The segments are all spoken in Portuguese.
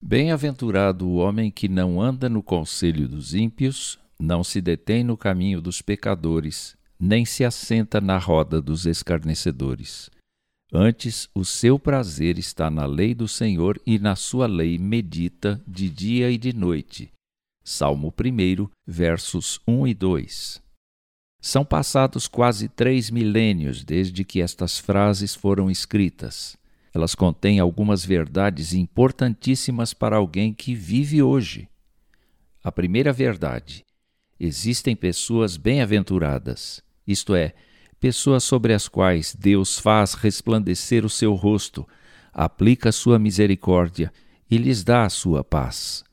Bem-aventurado o homem que não anda no conselho dos ímpios, não se detém no caminho dos pecadores, nem se assenta na roda dos escarnecedores. Antes, o seu prazer está na lei do Senhor e na sua lei medita de dia e de noite. Salmo 1, versos 1 e 2. São passados quase três milênios desde que estas frases foram escritas. Elas contêm algumas verdades importantíssimas para alguém que vive hoje. A primeira verdade: existem pessoas bem-aventuradas, isto é, pessoas sobre as quais Deus faz resplandecer o seu rosto, aplica sua misericórdia e lhes dá a sua paz.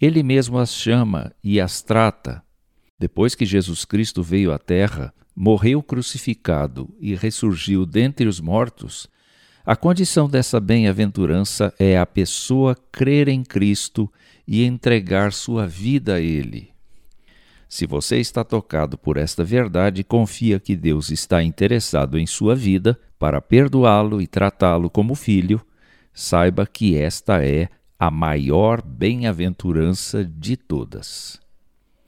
Ele mesmo as chama e as trata. Depois que Jesus Cristo veio à Terra, morreu crucificado e ressurgiu dentre os mortos, a condição dessa bem-aventurança é a pessoa crer em Cristo e entregar sua vida a Ele. Se você está tocado por esta verdade, confia que Deus está interessado em sua vida para perdoá-lo e tratá-lo como filho, saiba que esta é a maior bem-aventurança de todas.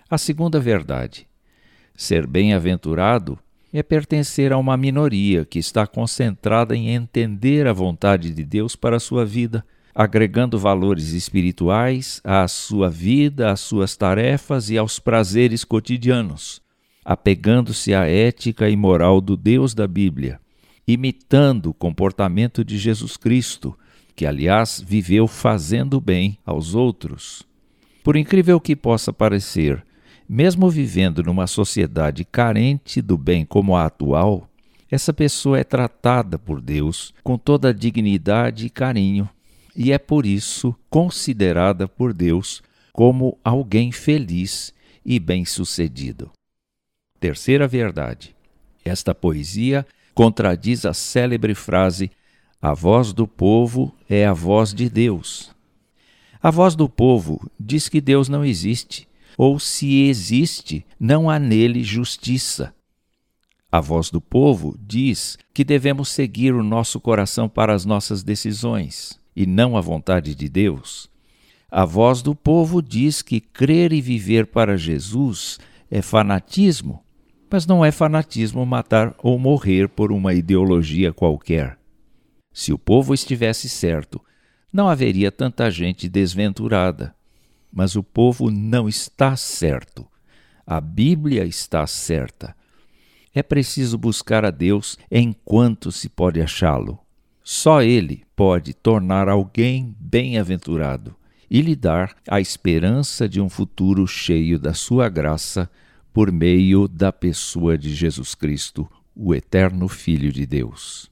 A segunda verdade: ser bem-aventurado é pertencer a uma minoria que está concentrada em entender a vontade de Deus para a sua vida, agregando valores espirituais à sua vida, às suas tarefas e aos prazeres cotidianos, apegando-se à ética e moral do Deus da Bíblia, imitando o comportamento de Jesus Cristo, que, aliás, viveu fazendo bem aos outros. Por incrível que possa parecer, mesmo vivendo numa sociedade carente do bem como a atual, essa pessoa é tratada por Deus com toda a dignidade e carinho, e é por isso considerada por Deus como alguém feliz e bem-sucedido. Terceira verdade. Esta poesia contradiz a célebre frase: A voz do povo é a voz de Deus. A voz do povo diz que Deus não existe ou se existe, não há nele justiça. A voz do povo diz que devemos seguir o nosso coração para as nossas decisões e não a vontade de Deus. A voz do povo diz que crer e viver para Jesus é fanatismo, mas não é fanatismo matar ou morrer por uma ideologia qualquer. Se o povo estivesse certo, não haveria tanta gente desventurada mas o povo não está certo. A Bíblia está certa. É preciso buscar a Deus enquanto se pode achá-lo. Só Ele pode tornar alguém bem-aventurado e lhe dar a esperança de um futuro cheio da Sua graça por meio da pessoa de Jesus Cristo, o Eterno Filho de Deus.